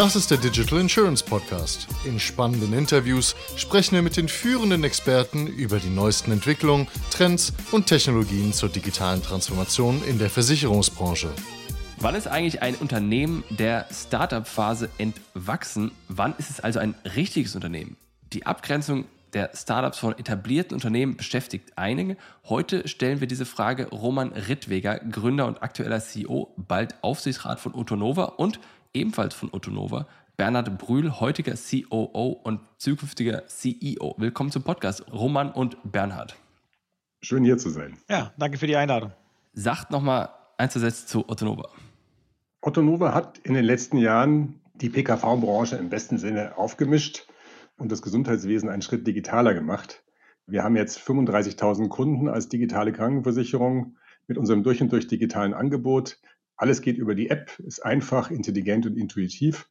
Das ist der Digital Insurance Podcast. In spannenden Interviews sprechen wir mit den führenden Experten über die neuesten Entwicklungen, Trends und Technologien zur digitalen Transformation in der Versicherungsbranche. Wann ist eigentlich ein Unternehmen der Startup-Phase entwachsen? Wann ist es also ein richtiges Unternehmen? Die Abgrenzung der Startups von etablierten Unternehmen beschäftigt einige. Heute stellen wir diese Frage Roman Rittweger, Gründer und aktueller CEO, bald Aufsichtsrat von Utonova und ebenfalls von Utonova, Bernhard Brühl, heutiger COO und zukünftiger CEO. Willkommen zum Podcast, Roman und Bernhard. Schön hier zu sein. Ja, danke für die Einladung. Sagt nochmal ein, zwei Sätze zu Ottonova. Ottonova hat in den letzten Jahren die PKV-Branche im besten Sinne aufgemischt und das Gesundheitswesen einen Schritt digitaler gemacht. Wir haben jetzt 35.000 Kunden als digitale Krankenversicherung mit unserem durch und durch digitalen Angebot. Alles geht über die App, ist einfach, intelligent und intuitiv.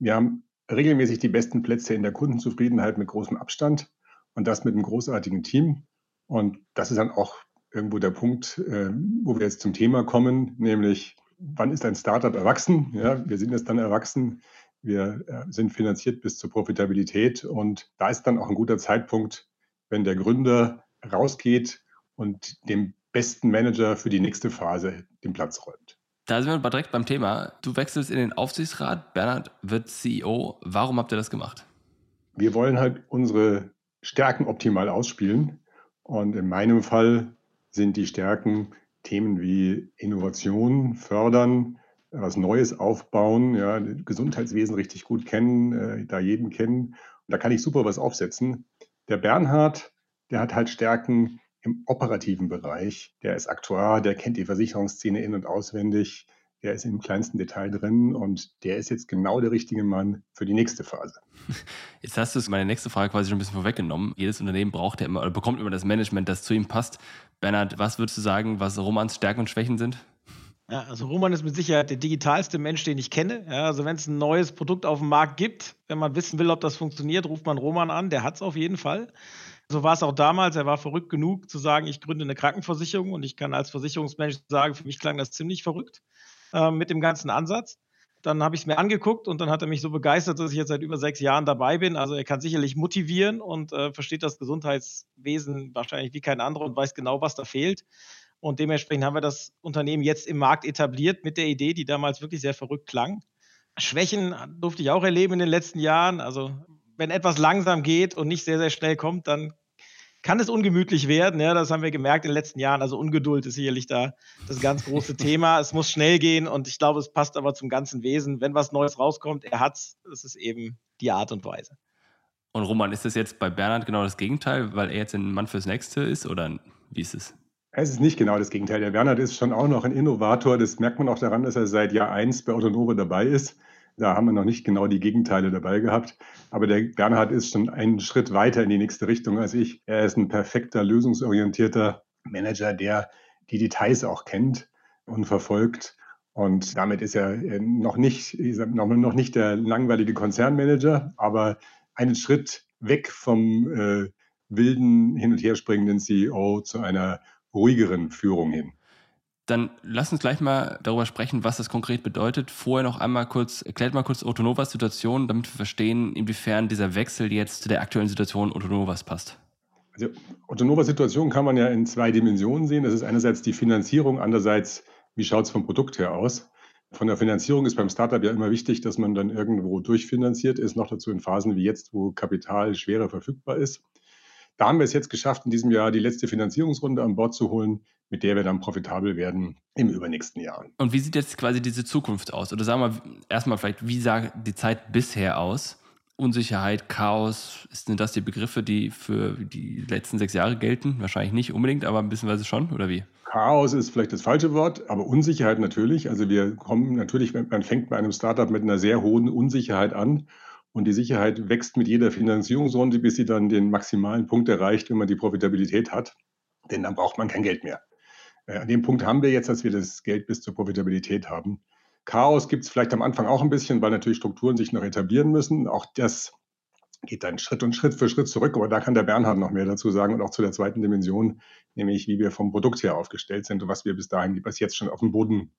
Wir haben regelmäßig die besten Plätze in der Kundenzufriedenheit mit großem Abstand und das mit einem großartigen Team. Und das ist dann auch irgendwo der Punkt, äh, wo wir jetzt zum Thema kommen, nämlich wann ist ein Startup erwachsen? Ja, wir sind jetzt dann erwachsen. Wir äh, sind finanziert bis zur Profitabilität und da ist dann auch ein guter Zeitpunkt, wenn der Gründer rausgeht und dem besten Manager für die nächste Phase den Platz räumt. Da sind wir direkt beim Thema. Du wechselst in den Aufsichtsrat, Bernhard wird CEO. Warum habt ihr das gemacht? Wir wollen halt unsere Stärken optimal ausspielen. Und in meinem Fall sind die Stärken Themen wie Innovation fördern, was Neues aufbauen, ja, Gesundheitswesen richtig gut kennen, äh, da jeden kennen. Und da kann ich super was aufsetzen. Der Bernhard, der hat halt Stärken im operativen Bereich. Der ist Aktuar, der kennt die Versicherungsszene in- und auswendig, der ist im kleinsten Detail drin und der ist jetzt genau der richtige Mann für die nächste Phase. Jetzt hast du meine nächste Frage quasi schon ein bisschen vorweggenommen. Jedes Unternehmen braucht ja immer oder bekommt immer das Management, das zu ihm passt. Bernhard, was würdest du sagen, was Romans Stärken und Schwächen sind? Ja, also Roman ist mit Sicherheit der digitalste Mensch, den ich kenne. Ja, also wenn es ein neues Produkt auf dem Markt gibt, wenn man wissen will, ob das funktioniert, ruft man Roman an. Der hat es auf jeden Fall. So war es auch damals. Er war verrückt genug zu sagen, ich gründe eine Krankenversicherung und ich kann als Versicherungsmensch sagen, für mich klang das ziemlich verrückt äh, mit dem ganzen Ansatz. Dann habe ich es mir angeguckt und dann hat er mich so begeistert, dass ich jetzt seit über sechs Jahren dabei bin. Also er kann sicherlich motivieren und äh, versteht das Gesundheitswesen wahrscheinlich wie kein anderer und weiß genau, was da fehlt. Und dementsprechend haben wir das Unternehmen jetzt im Markt etabliert mit der Idee, die damals wirklich sehr verrückt klang. Schwächen durfte ich auch erleben in den letzten Jahren. Also wenn etwas langsam geht und nicht sehr, sehr schnell kommt, dann kann es ungemütlich werden. Ja, das haben wir gemerkt in den letzten Jahren. Also Ungeduld ist sicherlich da das ganz große Thema. Es muss schnell gehen und ich glaube, es passt aber zum ganzen Wesen. Wenn was Neues rauskommt, er hat es. Das ist eben die Art und Weise. Und Roman, ist das jetzt bei Bernhard genau das Gegenteil, weil er jetzt ein Mann fürs Nächste ist oder wie ist es? Es ist nicht genau das Gegenteil. Der Bernhard ist schon auch noch ein Innovator. Das merkt man auch daran, dass er seit Jahr 1 bei Autonova dabei ist. Da haben wir noch nicht genau die Gegenteile dabei gehabt. Aber der Bernhard ist schon einen Schritt weiter in die nächste Richtung als ich. Er ist ein perfekter, lösungsorientierter Manager, der die Details auch kennt und verfolgt. Und damit ist er noch nicht, noch nicht der langweilige Konzernmanager, aber einen Schritt weg vom äh, wilden, hin und her springenden CEO zu einer ruhigeren Führung hin. Dann lass uns gleich mal darüber sprechen, was das konkret bedeutet. Vorher noch einmal kurz, erklärt mal kurz Otonovas Situation, damit wir verstehen, inwiefern dieser Wechsel jetzt zu der aktuellen Situation Otonovas passt. Also Otonovas Situation kann man ja in zwei Dimensionen sehen. Das ist einerseits die Finanzierung, andererseits, wie schaut es vom Produkt her aus. Von der Finanzierung ist beim Startup ja immer wichtig, dass man dann irgendwo durchfinanziert ist, noch dazu in Phasen wie jetzt, wo Kapital schwerer verfügbar ist. Da haben wir es jetzt geschafft, in diesem Jahr die letzte Finanzierungsrunde an Bord zu holen, mit der wir dann profitabel werden im übernächsten Jahr. Und wie sieht jetzt quasi diese Zukunft aus? Oder sagen wir erstmal vielleicht, wie sah die Zeit bisher aus? Unsicherheit, Chaos, sind das die Begriffe, die für die letzten sechs Jahre gelten? Wahrscheinlich nicht unbedingt, aber ein bisschen weise schon, oder wie? Chaos ist vielleicht das falsche Wort, aber Unsicherheit natürlich. Also wir kommen natürlich, man fängt bei einem Startup mit einer sehr hohen Unsicherheit an und die Sicherheit wächst mit jeder Finanzierungsrunde, bis sie dann den maximalen Punkt erreicht, wenn man die Profitabilität hat. Denn dann braucht man kein Geld mehr. Äh, an dem Punkt haben wir jetzt, dass wir das Geld bis zur Profitabilität haben. Chaos gibt es vielleicht am Anfang auch ein bisschen, weil natürlich Strukturen sich noch etablieren müssen. Auch das geht dann Schritt und Schritt für Schritt zurück. Aber da kann der Bernhard noch mehr dazu sagen und auch zu der zweiten Dimension, nämlich wie wir vom Produkt her aufgestellt sind und was wir bis dahin, bis jetzt schon auf den Boden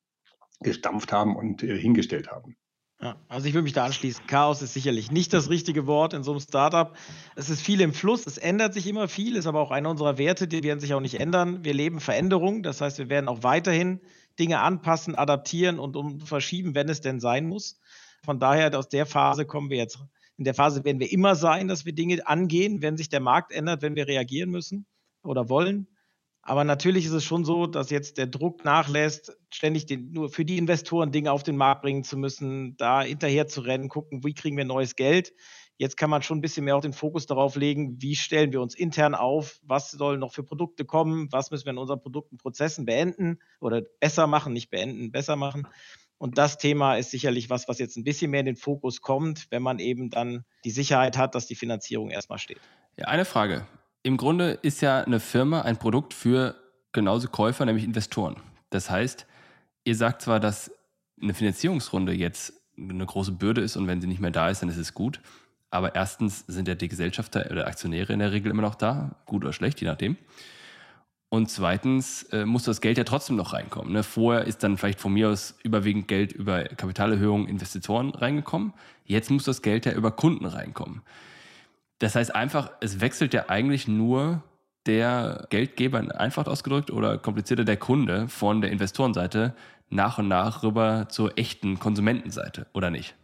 gestampft haben und äh, hingestellt haben. Ja, also ich würde mich da anschließen. Chaos ist sicherlich nicht das richtige Wort in so einem Startup. Es ist viel im Fluss, es ändert sich immer viel, ist aber auch einer unserer Werte, die werden sich auch nicht ändern. Wir leben Veränderung, das heißt, wir werden auch weiterhin Dinge anpassen, adaptieren und um verschieben, wenn es denn sein muss. Von daher, aus der Phase kommen wir jetzt. In der Phase werden wir immer sein, dass wir Dinge angehen, wenn sich der Markt ändert, wenn wir reagieren müssen oder wollen. Aber natürlich ist es schon so, dass jetzt der Druck nachlässt, ständig den, nur für die Investoren Dinge auf den Markt bringen zu müssen, da hinterher zu rennen, gucken, wie kriegen wir neues Geld. Jetzt kann man schon ein bisschen mehr auch den Fokus darauf legen, wie stellen wir uns intern auf, was sollen noch für Produkte kommen, was müssen wir in unseren Produkten, Prozessen beenden oder besser machen, nicht beenden, besser machen. Und das Thema ist sicherlich was, was jetzt ein bisschen mehr in den Fokus kommt, wenn man eben dann die Sicherheit hat, dass die Finanzierung erstmal steht. Ja, eine Frage im Grunde ist ja eine Firma ein Produkt für genauso Käufer, nämlich Investoren. Das heißt, ihr sagt zwar, dass eine Finanzierungsrunde jetzt eine große Bürde ist und wenn sie nicht mehr da ist, dann ist es gut. Aber erstens sind ja die Gesellschafter oder Aktionäre in der Regel immer noch da, gut oder schlecht, je nachdem. Und zweitens äh, muss das Geld ja trotzdem noch reinkommen. Ne? Vorher ist dann vielleicht von mir aus überwiegend Geld über Kapitalerhöhungen, Investitoren reingekommen. Jetzt muss das Geld ja über Kunden reinkommen. Das heißt einfach, es wechselt ja eigentlich nur der Geldgeber, einfach ausgedrückt, oder komplizierter der Kunde von der Investorenseite nach und nach rüber zur echten Konsumentenseite, oder nicht?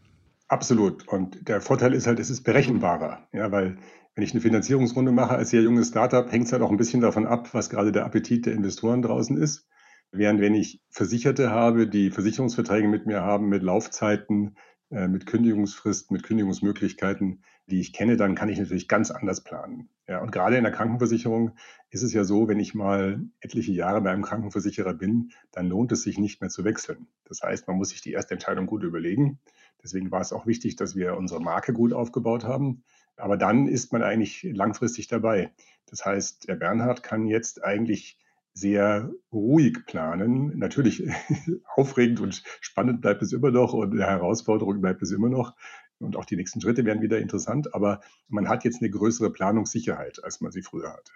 Absolut. Und der Vorteil ist halt, es ist berechenbarer. Ja, weil wenn ich eine Finanzierungsrunde mache als sehr junges Startup, hängt es halt auch ein bisschen davon ab, was gerade der Appetit der Investoren draußen ist. Während wenn ich Versicherte habe, die Versicherungsverträge mit mir haben, mit Laufzeiten, mit Kündigungsfristen, mit Kündigungsmöglichkeiten, die ich kenne, dann kann ich natürlich ganz anders planen. Ja, und gerade in der Krankenversicherung ist es ja so, wenn ich mal etliche Jahre bei einem Krankenversicherer bin, dann lohnt es sich nicht mehr zu wechseln. Das heißt, man muss sich die erste Entscheidung gut überlegen. Deswegen war es auch wichtig, dass wir unsere Marke gut aufgebaut haben. Aber dann ist man eigentlich langfristig dabei. Das heißt, der Bernhard kann jetzt eigentlich sehr ruhig planen. Natürlich aufregend und spannend bleibt es immer noch und eine Herausforderung bleibt es immer noch. Und auch die nächsten Schritte werden wieder interessant, aber man hat jetzt eine größere Planungssicherheit, als man sie früher hatte.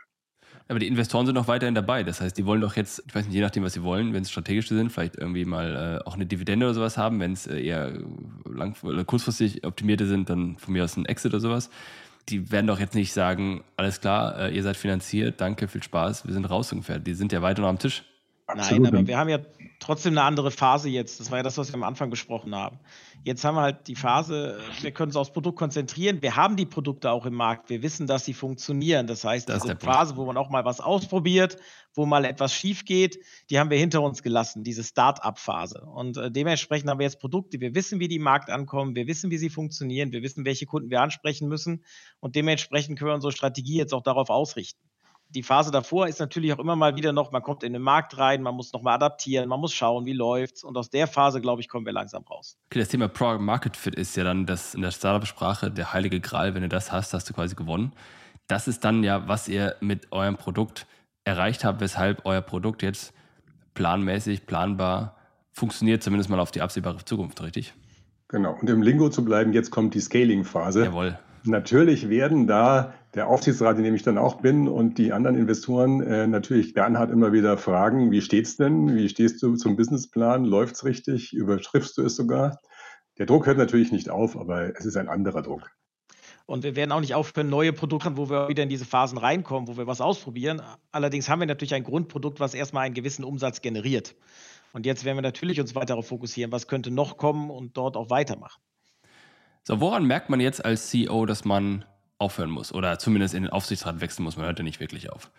Aber die Investoren sind noch weiterhin dabei. Das heißt, die wollen doch jetzt, ich weiß nicht, je nachdem, was sie wollen, wenn es strategische sind, vielleicht irgendwie mal äh, auch eine Dividende oder sowas haben. Wenn es äh, eher lang, kurzfristig optimierte sind, dann von mir aus ein Exit oder sowas die werden doch jetzt nicht sagen, alles klar, äh, ihr seid finanziert, danke, viel Spaß, wir sind raus ungefähr. Die sind ja weiter noch am Tisch. Absolut. Nein, aber wir haben ja trotzdem eine andere Phase jetzt. Das war ja das, was wir am Anfang besprochen haben. Jetzt haben wir halt die Phase, wir können uns aufs Produkt konzentrieren. Wir haben die Produkte auch im Markt. Wir wissen, dass sie funktionieren. Das heißt, das diese Phase, wo man auch mal was ausprobiert, wo mal etwas schief geht, die haben wir hinter uns gelassen, diese Start-up-Phase. Und äh, dementsprechend haben wir jetzt Produkte, wir wissen, wie die im Markt ankommen, wir wissen, wie sie funktionieren, wir wissen, welche Kunden wir ansprechen müssen. Und dementsprechend können wir unsere Strategie jetzt auch darauf ausrichten die Phase davor ist natürlich auch immer mal wieder noch, man kommt in den Markt rein, man muss nochmal adaptieren, man muss schauen, wie läuft's. Und aus der Phase, glaube ich, kommen wir langsam raus. Okay, das Thema Product Market Fit ist ja dann das in der Startup-Sprache der heilige Gral. Wenn du das hast, hast du quasi gewonnen. Das ist dann ja, was ihr mit eurem Produkt erreicht habt, weshalb euer Produkt jetzt planmäßig, planbar funktioniert, zumindest mal auf die absehbare Zukunft, richtig? Genau. Und im Lingo zu bleiben, jetzt kommt die Scaling-Phase. Jawohl. Natürlich werden da der Aufsichtsrat, in dem ich dann auch bin, und die anderen Investoren äh, natürlich Bernhard immer wieder fragen, wie steht's denn? Wie stehst du zum Businessplan? Läuft's richtig? Überschriftst du es sogar? Der Druck hört natürlich nicht auf, aber es ist ein anderer Druck. Und wir werden auch nicht aufhören, neue Produkte, wo wir wieder in diese Phasen reinkommen, wo wir was ausprobieren. Allerdings haben wir natürlich ein Grundprodukt, was erstmal einen gewissen Umsatz generiert. Und jetzt werden wir natürlich uns weiter darauf fokussieren, was könnte noch kommen und dort auch weitermachen. So, woran merkt man jetzt als CEO, dass man aufhören muss oder zumindest in den Aufsichtsrat wechseln muss? Man hört ja nicht wirklich auf.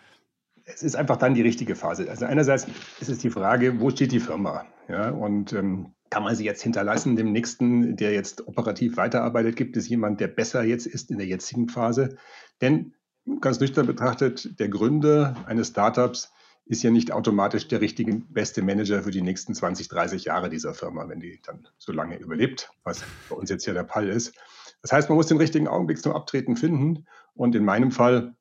Es ist einfach dann die richtige Phase. Also einerseits ist es die Frage, wo steht die Firma? Ja, und ähm, kann man sie jetzt hinterlassen dem nächsten, der jetzt operativ weiterarbeitet? Gibt es jemand, der besser jetzt ist in der jetzigen Phase? Denn ganz nüchtern betrachtet, der Gründer eines Startups ist ja nicht automatisch der richtige, beste Manager für die nächsten 20, 30 Jahre dieser Firma, wenn die dann so lange überlebt, was bei uns jetzt ja der Fall ist. Das heißt, man muss den richtigen Augenblick zum Abtreten finden. Und in meinem Fall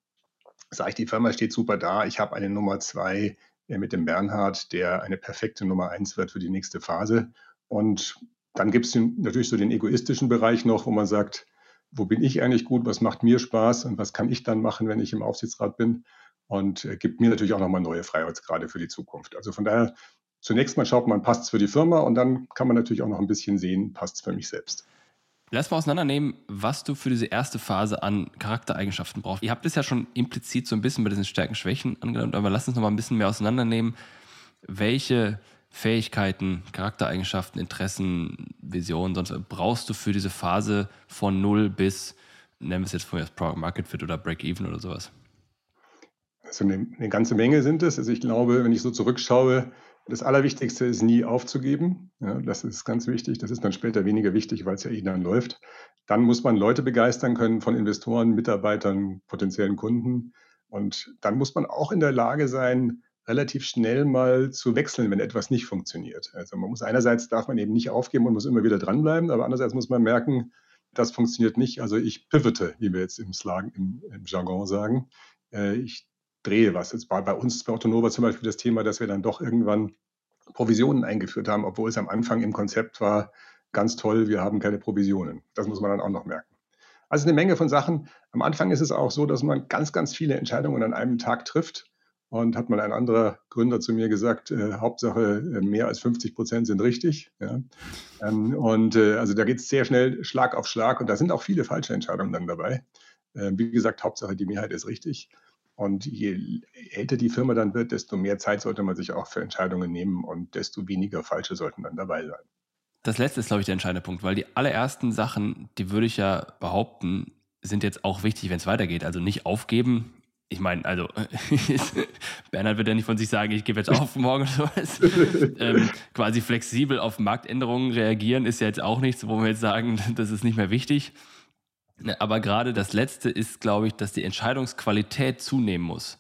sage ich, die Firma steht super da. Ich habe eine Nummer zwei äh, mit dem Bernhard, der eine perfekte Nummer eins wird für die nächste Phase. Und dann gibt es natürlich so den egoistischen Bereich noch, wo man sagt, wo bin ich eigentlich gut, was macht mir Spaß und was kann ich dann machen, wenn ich im Aufsichtsrat bin und äh, gibt mir natürlich auch nochmal neue Freiheitsgrade für die Zukunft. Also von daher zunächst mal schaut man, passt es für die Firma und dann kann man natürlich auch noch ein bisschen sehen, passt es für mich selbst. Lass mal auseinandernehmen, was du für diese erste Phase an Charaktereigenschaften brauchst. Ihr habt es ja schon implizit so ein bisschen bei diesen Stärken, Schwächen angenommen, aber lass uns noch mal ein bisschen mehr auseinandernehmen, welche Fähigkeiten, Charaktereigenschaften, Interessen, Visionen, sonst brauchst du für diese Phase von null bis, nennen wir es jetzt vorher Product Market Fit oder Break-Even oder sowas? Also eine, eine ganze Menge sind es. Also ich glaube, wenn ich so zurückschaue, das Allerwichtigste ist nie aufzugeben. Ja, das ist ganz wichtig. Das ist dann später weniger wichtig, weil es ja eh dann läuft. Dann muss man Leute begeistern können von Investoren, Mitarbeitern, potenziellen Kunden. Und dann muss man auch in der Lage sein, relativ schnell mal zu wechseln, wenn etwas nicht funktioniert. Also man muss einerseits darf man eben nicht aufgeben und muss immer wieder dranbleiben, aber andererseits muss man merken, das funktioniert nicht. Also ich pivote, wie wir jetzt im Slang, im, im Jargon sagen. Äh, ich drehe was. Jetzt war bei uns bei Autonova zum Beispiel das Thema, dass wir dann doch irgendwann Provisionen eingeführt haben, obwohl es am Anfang im Konzept war, ganz toll, wir haben keine Provisionen. Das muss man dann auch noch merken. Also eine Menge von Sachen. Am Anfang ist es auch so, dass man ganz, ganz viele Entscheidungen an einem Tag trifft. Und hat mal ein anderer Gründer zu mir gesagt, äh, Hauptsache äh, mehr als 50 Prozent sind richtig. Ja. Ähm, und äh, also da geht es sehr schnell Schlag auf Schlag und da sind auch viele falsche Entscheidungen dann dabei. Äh, wie gesagt, Hauptsache die Mehrheit ist richtig. Und je älter die Firma dann wird, desto mehr Zeit sollte man sich auch für Entscheidungen nehmen und desto weniger falsche sollten dann dabei sein. Das letzte ist, glaube ich, der entscheidende Punkt, weil die allerersten Sachen, die würde ich ja behaupten, sind jetzt auch wichtig, wenn es weitergeht. Also nicht aufgeben. Ich meine, also Bernhard wird ja nicht von sich sagen, ich gebe jetzt auf morgen oder sowas. ähm, quasi flexibel auf Marktänderungen reagieren ist ja jetzt auch nichts, wo wir jetzt sagen, das ist nicht mehr wichtig. Ne, aber gerade das Letzte ist, glaube ich, dass die Entscheidungsqualität zunehmen muss.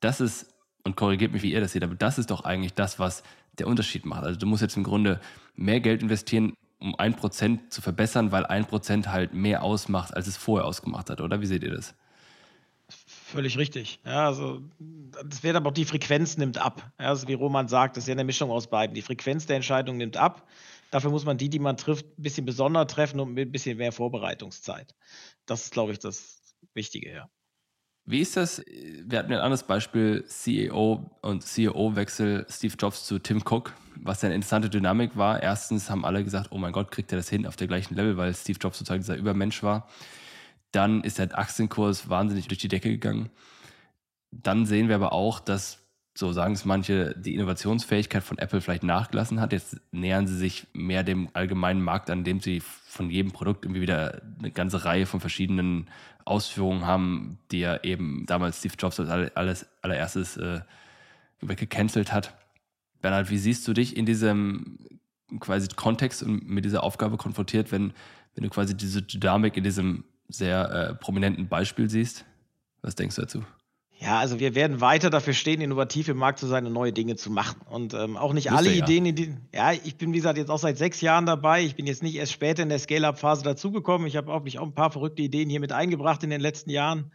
Das ist, und korrigiert mich, wie ihr das seht, aber das ist doch eigentlich das, was der Unterschied macht. Also du musst jetzt im Grunde mehr Geld investieren, um ein Prozent zu verbessern, weil ein Prozent halt mehr ausmacht, als es vorher ausgemacht hat, oder? Wie seht ihr das? Völlig richtig. Ja, also das wird aber auch die Frequenz nimmt ab. Ja, also wie Roman sagt, das ist ja eine Mischung aus beiden. Die Frequenz der Entscheidung nimmt ab. Dafür muss man die, die man trifft, ein bisschen besonder treffen und mit ein bisschen mehr Vorbereitungszeit. Das ist, glaube ich, das Wichtige, ja. Wie ist das? Wir hatten ein anderes Beispiel, CEO und CEO-Wechsel Steve Jobs zu Tim Cook, was ja eine interessante Dynamik war. Erstens haben alle gesagt, oh mein Gott, kriegt er das hin auf der gleichen Level, weil Steve Jobs sozusagen dieser Übermensch war. Dann ist der Aktienkurs wahnsinnig durch die Decke gegangen. Dann sehen wir aber auch, dass so sagen es manche, die Innovationsfähigkeit von Apple vielleicht nachgelassen hat. Jetzt nähern sie sich mehr dem allgemeinen Markt an, indem sie von jedem Produkt irgendwie wieder eine ganze Reihe von verschiedenen Ausführungen haben, die ja eben damals Steve Jobs als alles, allererstes äh, gecancelt hat. Bernhard, wie siehst du dich in diesem quasi Kontext und mit dieser Aufgabe konfrontiert, wenn, wenn du quasi diese Dynamik in diesem sehr äh, prominenten Beispiel siehst? Was denkst du dazu? Ja, also wir werden weiter dafür stehen, innovativ im Markt zu sein und neue Dinge zu machen. Und ähm, auch nicht alle ja. Ideen, die, ja, ich bin, wie gesagt, jetzt auch seit sechs Jahren dabei. Ich bin jetzt nicht erst später in der Scale-Up-Phase dazugekommen. Ich habe auch, mich auch ein paar verrückte Ideen hier mit eingebracht in den letzten Jahren.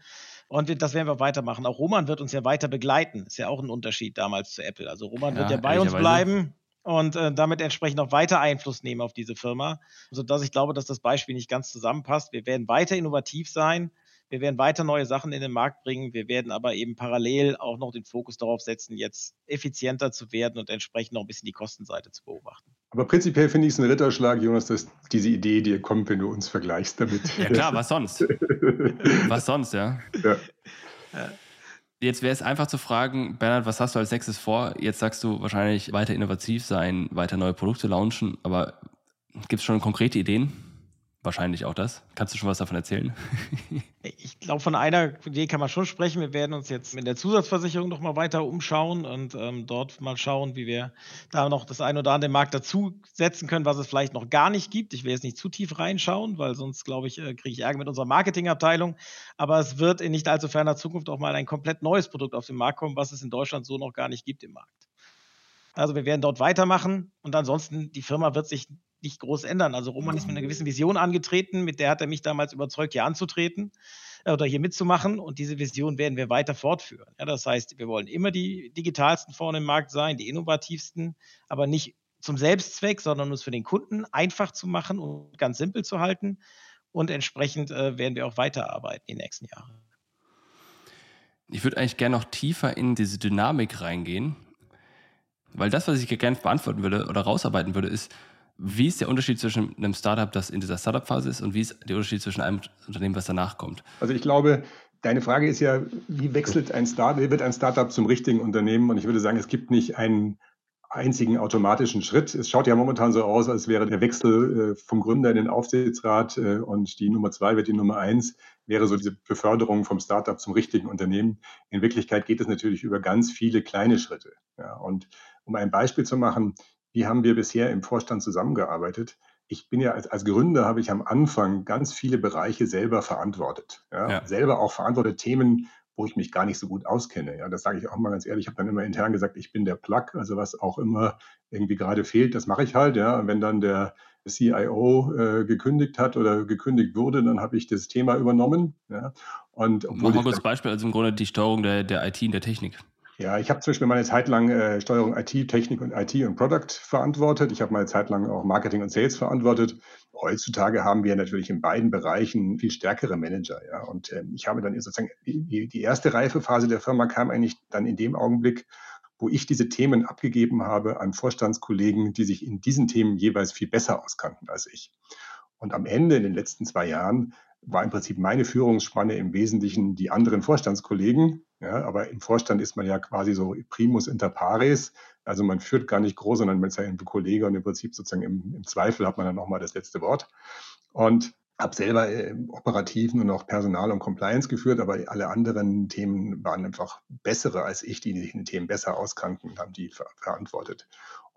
Und das werden wir weitermachen. Auch Roman wird uns ja weiter begleiten. Ist ja auch ein Unterschied damals zu Apple. Also Roman ja, wird ja bei uns bleiben und äh, damit entsprechend auch weiter Einfluss nehmen auf diese Firma, sodass ich glaube, dass das Beispiel nicht ganz zusammenpasst. Wir werden weiter innovativ sein wir werden weiter neue Sachen in den Markt bringen. Wir werden aber eben parallel auch noch den Fokus darauf setzen, jetzt effizienter zu werden und entsprechend noch ein bisschen die Kostenseite zu beobachten. Aber prinzipiell finde ich es ein Ritterschlag, Jonas, dass diese Idee dir kommt, wenn du uns vergleichst damit. Ja klar, was sonst? was sonst, ja. ja. Jetzt wäre es einfach zu fragen, Bernhard, was hast du als nächstes vor? Jetzt sagst du wahrscheinlich weiter innovativ sein, weiter neue Produkte launchen, aber gibt es schon konkrete Ideen? Wahrscheinlich auch das. Kannst du schon was davon erzählen? Ich glaube, von einer Idee kann man schon sprechen. Wir werden uns jetzt mit der Zusatzversicherung noch mal weiter umschauen und ähm, dort mal schauen, wie wir da noch das ein oder andere Markt dazu setzen können, was es vielleicht noch gar nicht gibt. Ich will jetzt nicht zu tief reinschauen, weil sonst, glaube ich, äh, kriege ich Ärger mit unserer Marketingabteilung. Aber es wird in nicht allzu ferner Zukunft auch mal ein komplett neues Produkt auf den Markt kommen, was es in Deutschland so noch gar nicht gibt im Markt. Also wir werden dort weitermachen und ansonsten, die Firma wird sich nicht groß ändern. Also Roman ist mit einer gewissen Vision angetreten, mit der hat er mich damals überzeugt, hier anzutreten oder hier mitzumachen. Und diese Vision werden wir weiter fortführen. Ja, das heißt, wir wollen immer die digitalsten vorne im Markt sein, die innovativsten, aber nicht zum Selbstzweck, sondern uns für den Kunden einfach zu machen und ganz simpel zu halten. Und entsprechend äh, werden wir auch weiterarbeiten die nächsten Jahre. Ich würde eigentlich gerne noch tiefer in diese Dynamik reingehen, Weil das, was ich gerne beantworten würde oder rausarbeiten würde, ist, wie ist der Unterschied zwischen einem Startup, das in dieser Startup-Phase ist, und wie ist der Unterschied zwischen einem Unternehmen, was danach kommt? Also ich glaube, deine Frage ist ja, wie wechselt ein Startup, wird ein Startup zum richtigen Unternehmen? Und ich würde sagen, es gibt nicht einen einzigen automatischen Schritt. Es schaut ja momentan so aus, als wäre der Wechsel äh, vom Gründer in den Aufsichtsrat äh, und die Nummer zwei wird die Nummer eins, wäre so diese Beförderung vom Startup zum richtigen Unternehmen. In Wirklichkeit geht es natürlich über ganz viele kleine Schritte. Ja, und um ein Beispiel zu machen, wie haben wir bisher im Vorstand zusammengearbeitet? Ich bin ja als, als Gründer habe ich am Anfang ganz viele Bereiche selber verantwortet. Ja, ja. Selber auch verantwortet Themen, wo ich mich gar nicht so gut auskenne. Ja, das sage ich auch mal ganz ehrlich. Ich habe dann immer intern gesagt, ich bin der Plug, also was auch immer irgendwie gerade fehlt, das mache ich halt. Ja, und wenn dann der CIO äh, gekündigt hat oder gekündigt wurde, dann habe ich das Thema übernommen. Ja, und obwohl Mach mal kurz Beispiel, also im Grunde die Steuerung der, der IT und der Technik. Ja, ich habe zum Beispiel meine Zeit lang äh, Steuerung IT, Technik und IT und Product verantwortet. Ich habe meine Zeit lang auch Marketing und Sales verantwortet. Heutzutage haben wir natürlich in beiden Bereichen viel stärkere Manager. Ja. Und äh, ich habe dann sozusagen die, die erste Reifephase der Firma kam eigentlich dann in dem Augenblick, wo ich diese Themen abgegeben habe an Vorstandskollegen, die sich in diesen Themen jeweils viel besser auskannten als ich. Und am Ende in den letzten zwei Jahren war im Prinzip meine Führungsspanne im Wesentlichen die anderen Vorstandskollegen. Ja, aber im Vorstand ist man ja quasi so primus inter pares. Also man führt gar nicht groß, sondern man ist ja ein Kollege und im Prinzip sozusagen im, im Zweifel hat man dann nochmal das letzte Wort. Und habe selber äh, operativen und auch Personal und Compliance geführt, aber alle anderen Themen waren einfach bessere als ich, die den Themen besser auskannten und haben die ver verantwortet.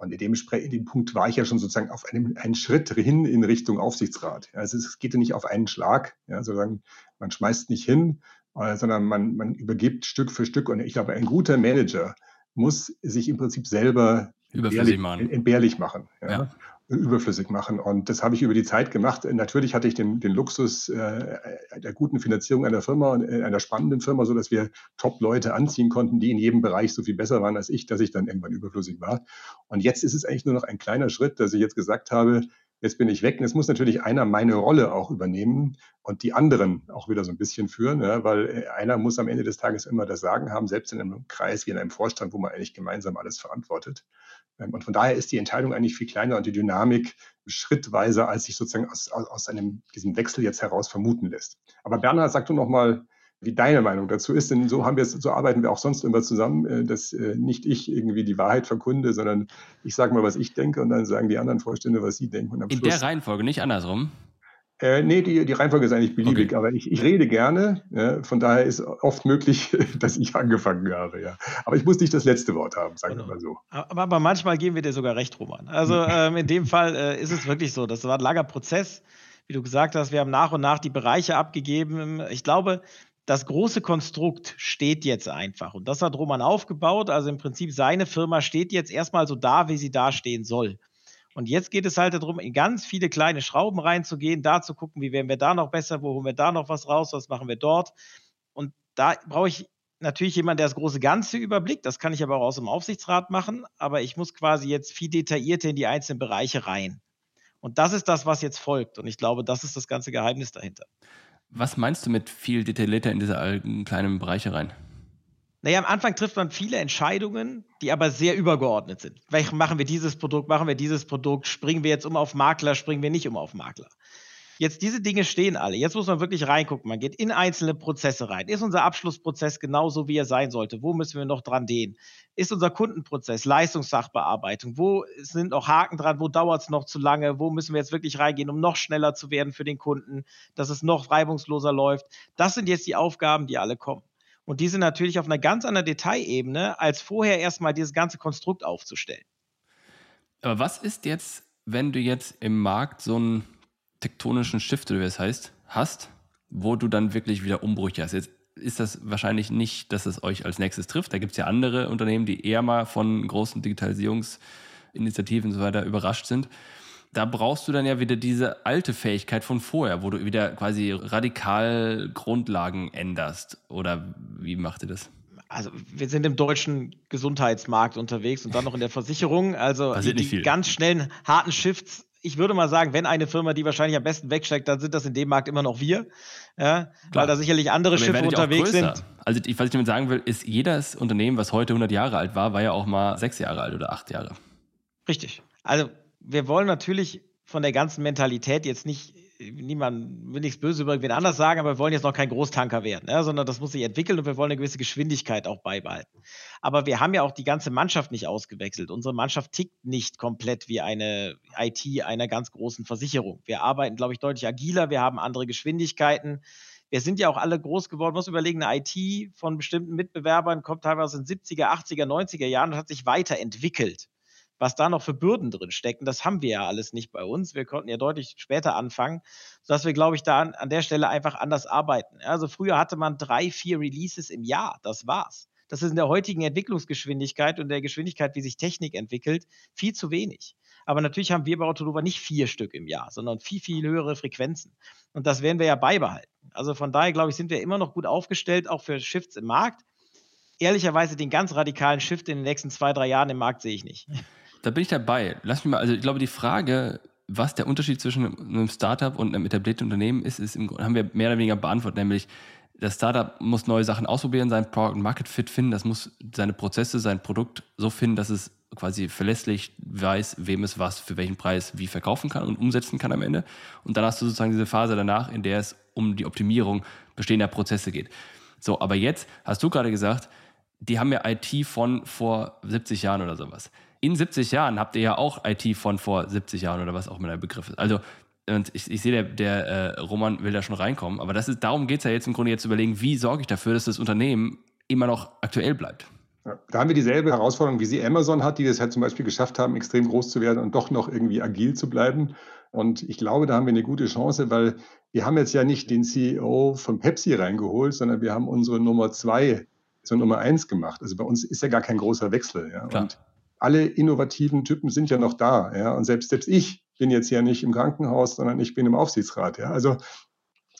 Und in dem, in dem Punkt war ich ja schon sozusagen auf einem einen Schritt hin in Richtung Aufsichtsrat. Also es geht ja nicht auf einen Schlag, ja, sozusagen man schmeißt nicht hin, äh, sondern man, man übergibt Stück für Stück. Und ich glaube, ein guter Manager muss sich im Prinzip selber entbehrlich machen. Entbehrlich machen ja. Ja überflüssig machen. Und das habe ich über die Zeit gemacht. Natürlich hatte ich den, den Luxus äh, der guten Finanzierung einer Firma, äh, einer spannenden Firma, so dass wir Top-Leute anziehen konnten, die in jedem Bereich so viel besser waren als ich, dass ich dann irgendwann überflüssig war. Und jetzt ist es eigentlich nur noch ein kleiner Schritt, dass ich jetzt gesagt habe, jetzt bin ich weg. Und jetzt muss natürlich einer meine Rolle auch übernehmen und die anderen auch wieder so ein bisschen führen, ja, weil äh, einer muss am Ende des Tages immer das Sagen haben, selbst in einem Kreis wie in einem Vorstand, wo man eigentlich gemeinsam alles verantwortet. Ähm, und von daher ist die Entscheidung eigentlich viel kleiner und die Dynamik schrittweise, als sich sozusagen aus, aus einem, diesem Wechsel jetzt heraus vermuten lässt. Aber Bernhard, sag du noch mal, wie deine Meinung dazu ist, denn so haben wir es, so arbeiten wir auch sonst immer zusammen, äh, dass äh, nicht ich irgendwie die Wahrheit verkunde, sondern ich sage mal, was ich denke und dann sagen die anderen Vorstände, was sie denken. In der Reihenfolge, nicht andersrum. Äh, nee, die, die Reihenfolge ist eigentlich beliebig, okay. aber ich, ich rede gerne. Ja, von daher ist oft möglich, dass ich angefangen habe. Ja. Aber ich muss nicht das letzte Wort haben, sagen genau. wir mal so. Aber, aber, manchmal geben wir dir sogar recht, Roman. Also ähm, in dem Fall äh, ist es wirklich so. Das war ein langer Prozess. Wie du gesagt hast, wir haben nach und nach die Bereiche abgegeben. Ich glaube, das große Konstrukt steht jetzt einfach. Und das hat Roman aufgebaut. Also im Prinzip seine Firma steht jetzt erstmal so da, wie sie dastehen soll. Und jetzt geht es halt darum, in ganz viele kleine Schrauben reinzugehen, da zu gucken, wie werden wir da noch besser, wo holen wir da noch was raus, was machen wir dort. Und da brauche ich natürlich jemanden, der das große Ganze überblickt. Das kann ich aber auch aus dem Aufsichtsrat machen. Aber ich muss quasi jetzt viel detaillierter in die einzelnen Bereiche rein. Und das ist das, was jetzt folgt. Und ich glaube, das ist das ganze Geheimnis dahinter. Was meinst du mit viel detaillierter in diese kleinen Bereiche rein? Naja, am Anfang trifft man viele Entscheidungen, die aber sehr übergeordnet sind. Machen wir dieses Produkt, machen wir dieses Produkt, springen wir jetzt um auf Makler, springen wir nicht um auf Makler. Jetzt diese Dinge stehen alle. Jetzt muss man wirklich reingucken. Man geht in einzelne Prozesse rein. Ist unser Abschlussprozess genauso, wie er sein sollte? Wo müssen wir noch dran dehnen? Ist unser Kundenprozess Leistungssachbearbeitung? Wo sind noch Haken dran? Wo dauert es noch zu lange? Wo müssen wir jetzt wirklich reingehen, um noch schneller zu werden für den Kunden, dass es noch reibungsloser läuft? Das sind jetzt die Aufgaben, die alle kommen. Und die sind natürlich auf einer ganz anderen Detailebene, als vorher erstmal dieses ganze Konstrukt aufzustellen. Aber was ist jetzt, wenn du jetzt im Markt so einen tektonischen Shift, oder wie es heißt, hast, wo du dann wirklich wieder Umbrüche hast? Jetzt ist das wahrscheinlich nicht, dass es euch als nächstes trifft. Da gibt es ja andere Unternehmen, die eher mal von großen Digitalisierungsinitiativen und so weiter überrascht sind da brauchst du dann ja wieder diese alte Fähigkeit von vorher, wo du wieder quasi radikal Grundlagen änderst. Oder wie macht ihr das? Also wir sind im deutschen Gesundheitsmarkt unterwegs und dann noch in der Versicherung. Also die, die ganz schnellen, harten Shifts ich würde mal sagen, wenn eine Firma, die wahrscheinlich am besten wegsteckt, dann sind das in dem Markt immer noch wir. Ja, weil da sicherlich andere Schiffe unterwegs sind. Also, was ich damit sagen will, ist, jedes Unternehmen, was heute 100 Jahre alt war, war ja auch mal sechs Jahre alt oder acht Jahre. Richtig. Also, wir wollen natürlich von der ganzen Mentalität jetzt nicht niemand will nichts Böses über irgendwen anders sagen, aber wir wollen jetzt noch kein Großtanker werden, ne? sondern das muss sich entwickeln und wir wollen eine gewisse Geschwindigkeit auch beibehalten. Aber wir haben ja auch die ganze Mannschaft nicht ausgewechselt. Unsere Mannschaft tickt nicht komplett wie eine IT einer ganz großen Versicherung. Wir arbeiten, glaube ich, deutlich agiler, wir haben andere Geschwindigkeiten. Wir sind ja auch alle groß geworden. Man muss überlegen, eine IT von bestimmten Mitbewerbern kommt teilweise in 70er, 80er, 90er Jahren und hat sich weiterentwickelt was da noch für Bürden drin stecken, das haben wir ja alles nicht bei uns. Wir konnten ja deutlich später anfangen, sodass wir, glaube ich, da an, an der Stelle einfach anders arbeiten. Also früher hatte man drei, vier Releases im Jahr, das war's. Das ist in der heutigen Entwicklungsgeschwindigkeit und der Geschwindigkeit, wie sich Technik entwickelt, viel zu wenig. Aber natürlich haben wir bei Autolova nicht vier Stück im Jahr, sondern viel, viel höhere Frequenzen. Und das werden wir ja beibehalten. Also von daher, glaube ich, sind wir immer noch gut aufgestellt, auch für Shifts im Markt. Ehrlicherweise den ganz radikalen Shift in den nächsten zwei, drei Jahren im Markt sehe ich nicht. Da bin ich dabei. Lass mich mal, also ich glaube, die Frage, was der Unterschied zwischen einem Startup und einem etablierten Unternehmen ist, ist im, haben wir mehr oder weniger beantwortet, nämlich das Startup muss neue Sachen ausprobieren, sein Product Market Fit finden, das muss seine Prozesse, sein Produkt so finden, dass es quasi verlässlich weiß, wem es was für welchen Preis wie verkaufen kann und umsetzen kann am Ende. Und dann hast du sozusagen diese Phase danach, in der es um die Optimierung bestehender Prozesse geht. So, aber jetzt hast du gerade gesagt, die haben ja IT von vor 70 Jahren oder sowas in 70 Jahren habt ihr ja auch IT von vor 70 Jahren oder was auch immer der Begriff ist. Also, und ich, ich sehe, der, der äh, Roman will da schon reinkommen, aber das ist, darum geht es ja jetzt im Grunde jetzt zu überlegen, wie sorge ich dafür, dass das Unternehmen immer noch aktuell bleibt. Ja, da haben wir dieselbe Herausforderung, wie sie Amazon hat, die das halt zum Beispiel geschafft haben, extrem groß zu werden und doch noch irgendwie agil zu bleiben. Und ich glaube, da haben wir eine gute Chance, weil wir haben jetzt ja nicht den CEO von Pepsi reingeholt, sondern wir haben unsere Nummer zwei zur Nummer eins gemacht. Also bei uns ist ja gar kein großer Wechsel. Ja. Und alle innovativen Typen sind ja noch da. Ja? Und selbst, selbst ich bin jetzt ja nicht im Krankenhaus, sondern ich bin im Aufsichtsrat. Ja? Also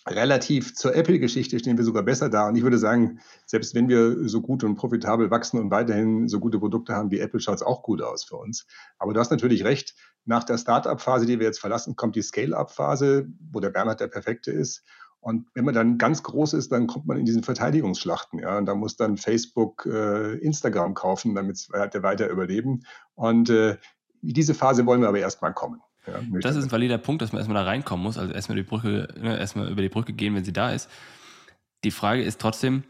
relativ zur Apple-Geschichte stehen wir sogar besser da. Und ich würde sagen, selbst wenn wir so gut und profitabel wachsen und weiterhin so gute Produkte haben wie Apple, schaut es auch gut aus für uns. Aber du hast natürlich recht, nach der Start-up-Phase, die wir jetzt verlassen, kommt die Scale-up-Phase, wo der Bernhard der Perfekte ist. Und wenn man dann ganz groß ist, dann kommt man in diesen Verteidigungsschlachten. Ja? Und da muss dann Facebook äh, Instagram kaufen, damit der weiter überleben. Und äh, diese Phase wollen wir aber erstmal kommen. Ja, das ist ein valider Punkt, dass man erstmal da reinkommen muss. Also erstmal die Brücke, ne, erstmal über die Brücke gehen, wenn sie da ist. Die Frage ist trotzdem,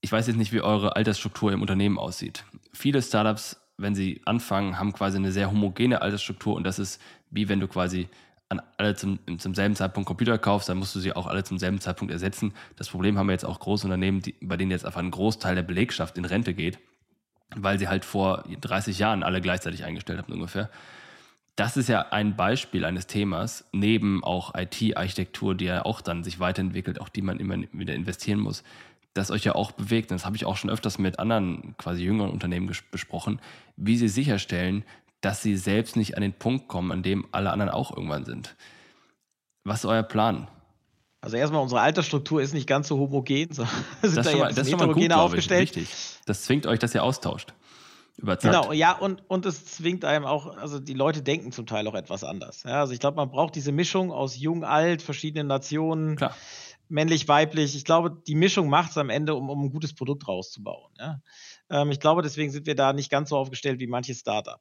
ich weiß jetzt nicht, wie eure Altersstruktur im Unternehmen aussieht. Viele Startups, wenn sie anfangen, haben quasi eine sehr homogene Altersstruktur und das ist wie wenn du quasi an alle zum, zum selben Zeitpunkt Computer kaufst, dann musst du sie auch alle zum selben Zeitpunkt ersetzen. Das Problem haben wir jetzt auch große Unternehmen, die, bei denen jetzt einfach ein Großteil der Belegschaft in Rente geht, weil sie halt vor 30 Jahren alle gleichzeitig eingestellt haben ungefähr. Das ist ja ein Beispiel eines Themas, neben auch IT-Architektur, die ja auch dann sich weiterentwickelt, auch die man immer wieder investieren muss, das euch ja auch bewegt. Und das habe ich auch schon öfters mit anderen quasi jüngeren Unternehmen besprochen, wie sie sicherstellen, dass sie selbst nicht an den Punkt kommen, an dem alle anderen auch irgendwann sind. Was ist euer Plan? Also erstmal, unsere Altersstruktur ist nicht ganz so homogen, so das da ja das ist schon mal gut, aufgestellt. Ich, richtig. Das zwingt euch, dass ihr austauscht. Über Zeit. Genau, ja, und, und es zwingt einem auch, also die Leute denken zum Teil auch etwas anders. Ja, also ich glaube, man braucht diese Mischung aus jung, alt, verschiedenen Nationen, Klar. männlich, weiblich. Ich glaube, die Mischung macht es am Ende, um, um ein gutes Produkt rauszubauen. Ja. Ähm, ich glaube, deswegen sind wir da nicht ganz so aufgestellt wie manche Startup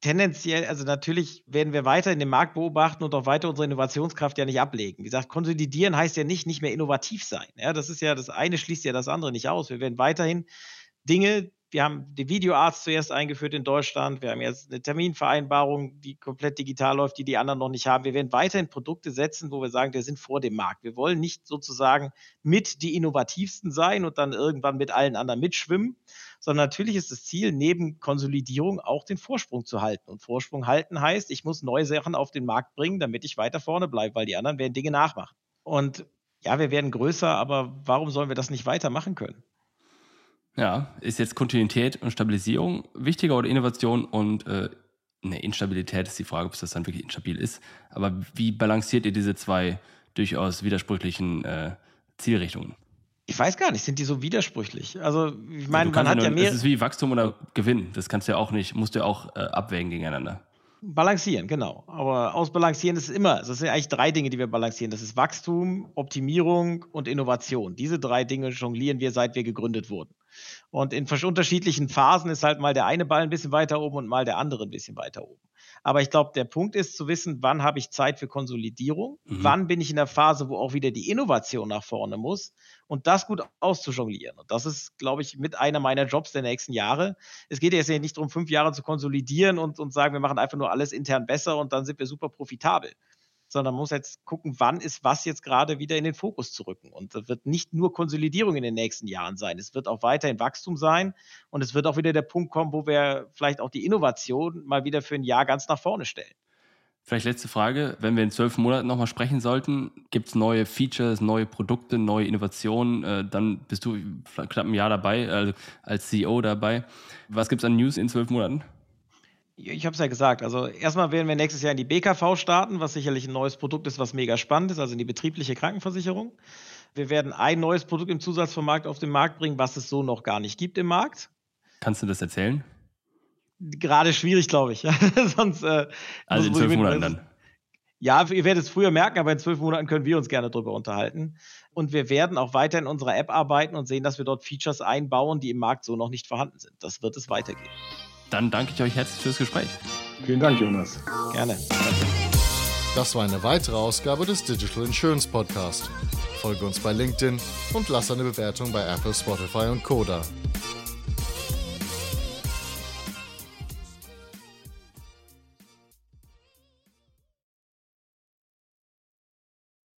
tendenziell, also natürlich werden wir weiter in den Markt beobachten und auch weiter unsere Innovationskraft ja nicht ablegen. Wie gesagt, konsolidieren heißt ja nicht, nicht mehr innovativ sein. Ja, das ist ja, das eine schließt ja das andere nicht aus. Wir werden weiterhin Dinge, wir haben die Videoarzt zuerst eingeführt in Deutschland. Wir haben jetzt eine Terminvereinbarung, die komplett digital läuft, die die anderen noch nicht haben. Wir werden weiterhin Produkte setzen, wo wir sagen, wir sind vor dem Markt. Wir wollen nicht sozusagen mit die innovativsten sein und dann irgendwann mit allen anderen mitschwimmen, sondern natürlich ist das Ziel, neben Konsolidierung auch den Vorsprung zu halten. Und Vorsprung halten heißt, ich muss neue Sachen auf den Markt bringen, damit ich weiter vorne bleibe, weil die anderen werden Dinge nachmachen. Und ja, wir werden größer, aber warum sollen wir das nicht weitermachen können? Ja, ist jetzt Kontinuität und Stabilisierung wichtiger oder Innovation und äh, ne, Instabilität ist die Frage, ob das dann wirklich instabil ist. Aber wie balanciert ihr diese zwei durchaus widersprüchlichen äh, Zielrichtungen? Ich weiß gar nicht, sind die so widersprüchlich? Also, ich meine, man hat ja, ja mehr. Es ist wie Wachstum oder Gewinn. Das kannst du ja auch nicht, musst du ja auch äh, abwägen gegeneinander. Balancieren, genau. Aber ausbalancieren ist immer, das sind eigentlich drei Dinge, die wir balancieren. Das ist Wachstum, Optimierung und Innovation. Diese drei Dinge jonglieren wir, seit wir gegründet wurden. Und in unterschiedlichen Phasen ist halt mal der eine Ball ein bisschen weiter oben und mal der andere ein bisschen weiter oben. Aber ich glaube, der Punkt ist zu wissen, wann habe ich Zeit für Konsolidierung, mhm. wann bin ich in der Phase, wo auch wieder die Innovation nach vorne muss und das gut auszujonglieren. Und das ist, glaube ich, mit einer meiner Jobs der nächsten Jahre. Es geht jetzt ja nicht darum, fünf Jahre zu konsolidieren und, und sagen, wir machen einfach nur alles intern besser und dann sind wir super profitabel sondern man muss jetzt gucken, wann ist was jetzt gerade wieder in den Fokus zu rücken. Und das wird nicht nur Konsolidierung in den nächsten Jahren sein. Es wird auch weiterhin Wachstum sein und es wird auch wieder der Punkt kommen, wo wir vielleicht auch die Innovation mal wieder für ein Jahr ganz nach vorne stellen. Vielleicht letzte Frage, wenn wir in zwölf Monaten nochmal sprechen sollten, gibt es neue Features, neue Produkte, neue Innovationen, äh, dann bist du knapp ein Jahr dabei, also als CEO dabei. Was gibt es an News in zwölf Monaten? Ich habe es ja gesagt, also erstmal werden wir nächstes Jahr in die BKV starten, was sicherlich ein neues Produkt ist, was mega spannend ist, also in die betriebliche Krankenversicherung. Wir werden ein neues Produkt im Zusatzvermarkt auf den Markt bringen, was es so noch gar nicht gibt im Markt. Kannst du das erzählen? Gerade schwierig, glaube ich. Sonst, äh, also in zwölf Monaten dann. Ja, ihr werdet es früher merken, aber in zwölf Monaten können wir uns gerne darüber unterhalten. Und wir werden auch weiter in unserer App arbeiten und sehen, dass wir dort Features einbauen, die im Markt so noch nicht vorhanden sind. Das wird es weitergehen. Dann danke ich euch herzlich fürs Gespräch. Vielen Dank, Jonas. Gerne. Das war eine weitere Ausgabe des Digital Insurance Podcast. Folge uns bei LinkedIn und lass eine Bewertung bei Apple, Spotify und Koda.